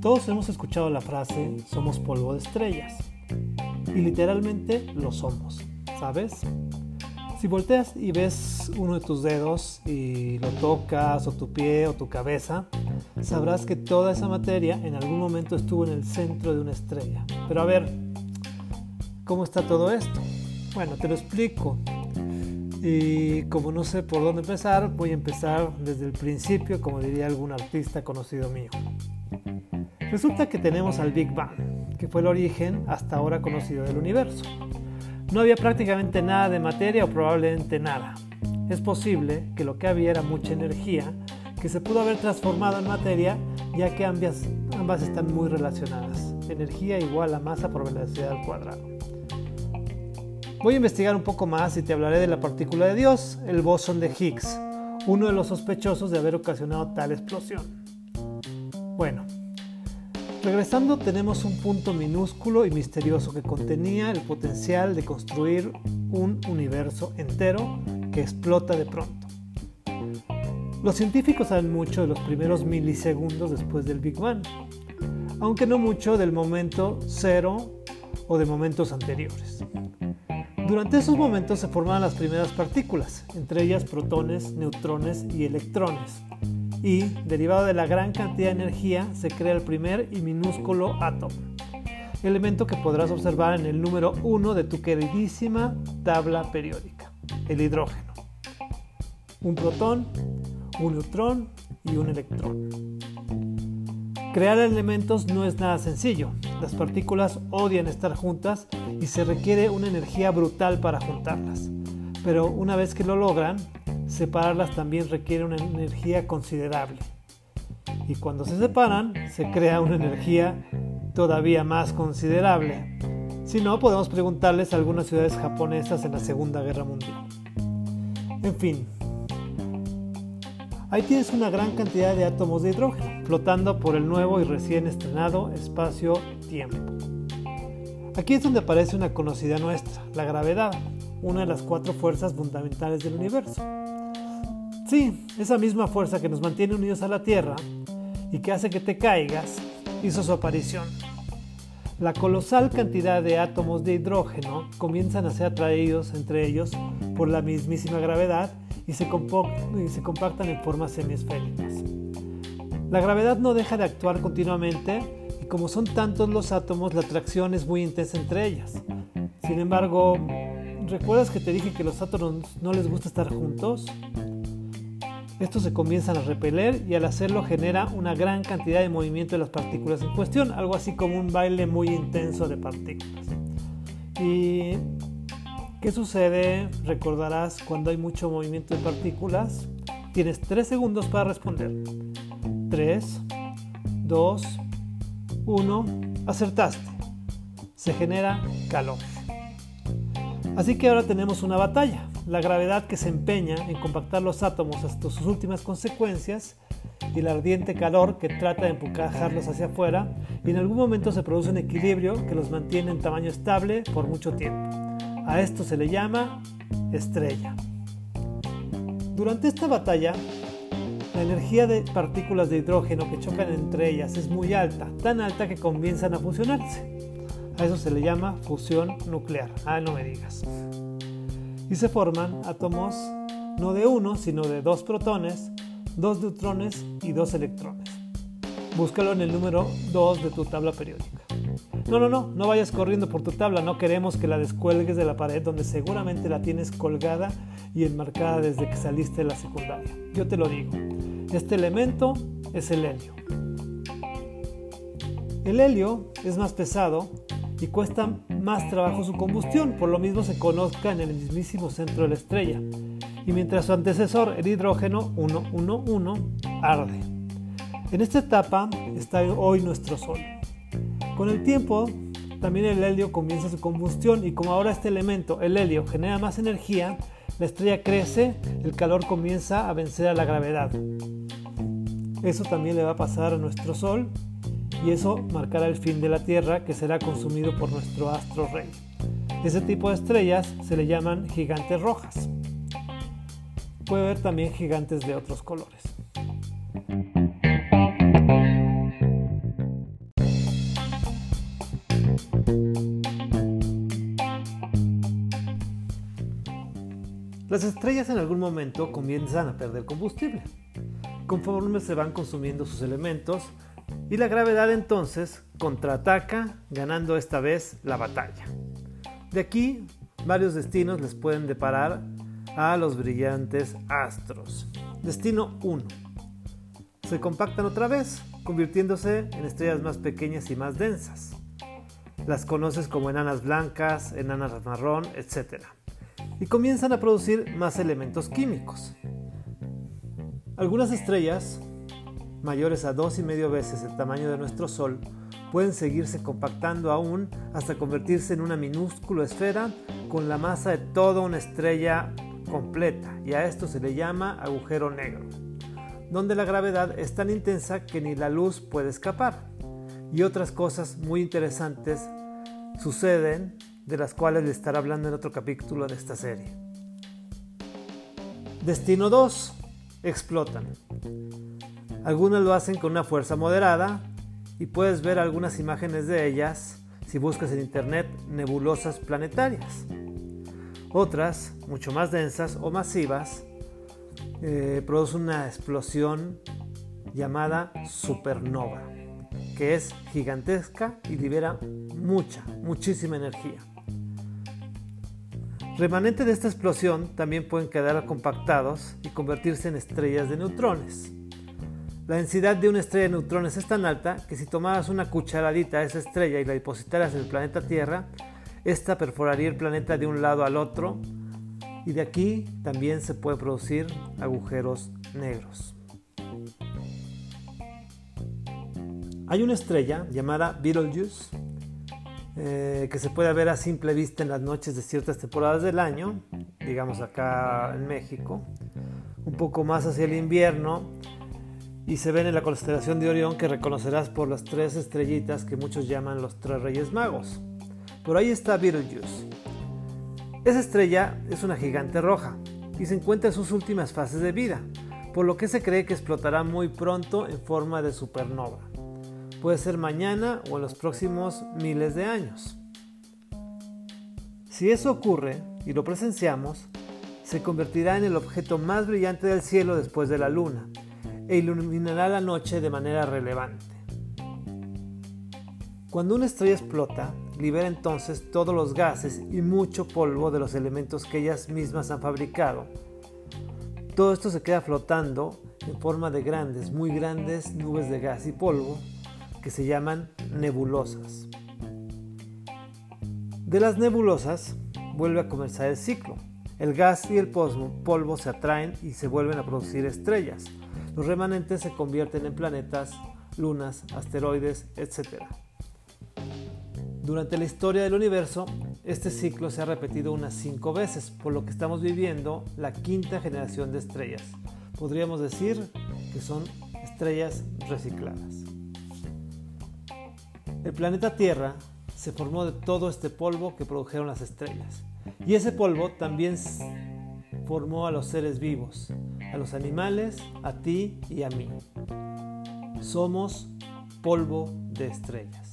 Todos hemos escuchado la frase somos polvo de estrellas. Y literalmente lo somos, ¿sabes? Si volteas y ves uno de tus dedos y lo tocas o tu pie o tu cabeza, sabrás que toda esa materia en algún momento estuvo en el centro de una estrella. Pero a ver, ¿cómo está todo esto? Bueno, te lo explico. Y como no sé por dónde empezar, voy a empezar desde el principio, como diría algún artista conocido mío. Resulta que tenemos al Big Bang, que fue el origen hasta ahora conocido del universo. No había prácticamente nada de materia o probablemente nada. Es posible que lo que había era mucha energía que se pudo haber transformado en materia ya que ambas, ambas están muy relacionadas. Energía igual a masa por velocidad al cuadrado. Voy a investigar un poco más y te hablaré de la partícula de Dios, el bosón de Higgs, uno de los sospechosos de haber ocasionado tal explosión. Bueno, Regresando tenemos un punto minúsculo y misterioso que contenía el potencial de construir un universo entero que explota de pronto. Los científicos saben mucho de los primeros milisegundos después del Big Bang, aunque no mucho del momento cero o de momentos anteriores. Durante esos momentos se forman las primeras partículas, entre ellas protones, neutrones y electrones, y, derivado de la gran cantidad de energía, se crea el primer y minúsculo átomo, elemento que podrás observar en el número 1 de tu queridísima tabla periódica, el hidrógeno. Un protón, un neutrón y un electrón. Crear elementos no es nada sencillo. Las partículas odian estar juntas y se requiere una energía brutal para juntarlas. Pero una vez que lo logran, separarlas también requiere una energía considerable. Y cuando se separan, se crea una energía todavía más considerable. Si no, podemos preguntarles a algunas ciudades japonesas en la Segunda Guerra Mundial. En fin, ahí tienes una gran cantidad de átomos de hidrógeno flotando por el nuevo y recién estrenado espacio-tiempo. Aquí es donde aparece una conocida nuestra, la gravedad, una de las cuatro fuerzas fundamentales del universo. Sí, esa misma fuerza que nos mantiene unidos a la Tierra y que hace que te caigas, hizo su aparición. La colosal cantidad de átomos de hidrógeno comienzan a ser atraídos entre ellos por la mismísima gravedad y se, compactan en formas semiesféricas. La gravedad no deja de actuar continuamente y como son tantos los átomos, la atracción es muy intensa entre ellas. Sin embargo, ¿recuerdas que te dije que los átomos no les gusta estar juntos? Estos se comienzan a repeler y al hacerlo genera una gran cantidad de movimiento de las partículas en cuestión, algo así como un baile muy intenso de partículas. ¿Y qué sucede? Recordarás cuando hay mucho movimiento de partículas. Tienes 3 segundos para responder. 3, 2, 1, acertaste. Se genera calor. Así que ahora tenemos una batalla la gravedad que se empeña en compactar los átomos hasta sus últimas consecuencias y el ardiente calor que trata de empujarlos hacia afuera y en algún momento se produce un equilibrio que los mantiene en tamaño estable por mucho tiempo. A esto se le llama estrella. Durante esta batalla, la energía de partículas de hidrógeno que chocan entre ellas es muy alta, tan alta que comienzan a fusionarse. A eso se le llama fusión nuclear. Ah, no me digas y se forman átomos no de uno, sino de dos protones, dos neutrones y dos electrones. Búscalo en el número 2 de tu tabla periódica. No, no, no, no vayas corriendo por tu tabla, no queremos que la descuelgues de la pared donde seguramente la tienes colgada y enmarcada desde que saliste de la secundaria. Yo te lo digo, este elemento es el helio. El helio es más pesado y cuesta más trabajo su combustión, por lo mismo se conozca en el mismísimo centro de la estrella. Y mientras su antecesor, el hidrógeno 111, arde. En esta etapa está hoy nuestro Sol. Con el tiempo, también el helio comienza su combustión y como ahora este elemento, el helio, genera más energía, la estrella crece, el calor comienza a vencer a la gravedad. Eso también le va a pasar a nuestro Sol y eso marcará el fin de la Tierra que será consumido por nuestro astro rey. Ese tipo de estrellas se le llaman gigantes rojas. Puede haber también gigantes de otros colores. Las estrellas en algún momento comienzan a perder combustible. Conforme se van consumiendo sus elementos, y la gravedad entonces contraataca, ganando esta vez la batalla. De aquí, varios destinos les pueden deparar a los brillantes astros. Destino 1. Se compactan otra vez, convirtiéndose en estrellas más pequeñas y más densas. Las conoces como enanas blancas, enanas marrón, etc. Y comienzan a producir más elementos químicos. Algunas estrellas, mayores a dos y medio veces el tamaño de nuestro Sol, pueden seguirse compactando aún hasta convertirse en una minúscula esfera con la masa de toda una estrella completa, y a esto se le llama agujero negro, donde la gravedad es tan intensa que ni la luz puede escapar. Y otras cosas muy interesantes suceden, de las cuales le estaré hablando en otro capítulo de esta serie. Destino 2. Explotan. Algunas lo hacen con una fuerza moderada, y puedes ver algunas imágenes de ellas si buscas en internet nebulosas planetarias. Otras, mucho más densas o masivas, eh, producen una explosión llamada supernova, que es gigantesca y libera mucha, muchísima energía. Remanentes de esta explosión también pueden quedar compactados y convertirse en estrellas de neutrones. La densidad de una estrella de neutrones es tan alta que si tomaras una cucharadita de esa estrella y la depositaras en el planeta Tierra, esta perforaría el planeta de un lado al otro y de aquí también se puede producir agujeros negros. Hay una estrella llamada Betelgeuse eh, que se puede ver a simple vista en las noches de ciertas temporadas del año, digamos acá en México, un poco más hacia el invierno y se ven en la constelación de Orión que reconocerás por las tres estrellitas que muchos llaman los tres reyes magos. Por ahí está Betelgeuse. Esa estrella es una gigante roja y se encuentra en sus últimas fases de vida, por lo que se cree que explotará muy pronto en forma de supernova. Puede ser mañana o en los próximos miles de años. Si eso ocurre y lo presenciamos, se convertirá en el objeto más brillante del cielo después de la luna e iluminará la noche de manera relevante. Cuando una estrella explota, libera entonces todos los gases y mucho polvo de los elementos que ellas mismas han fabricado. Todo esto se queda flotando en forma de grandes, muy grandes nubes de gas y polvo que se llaman nebulosas. De las nebulosas vuelve a comenzar el ciclo. El gas y el polvo se atraen y se vuelven a producir estrellas, los remanentes se convierten en planetas, lunas, asteroides, etc. Durante la historia del universo, este ciclo se ha repetido unas cinco veces, por lo que estamos viviendo la quinta generación de estrellas. Podríamos decir que son estrellas recicladas. El planeta Tierra se formó de todo este polvo que produjeron las estrellas. Y ese polvo también formó a los seres vivos, a los animales, a ti y a mí. Somos polvo de estrellas.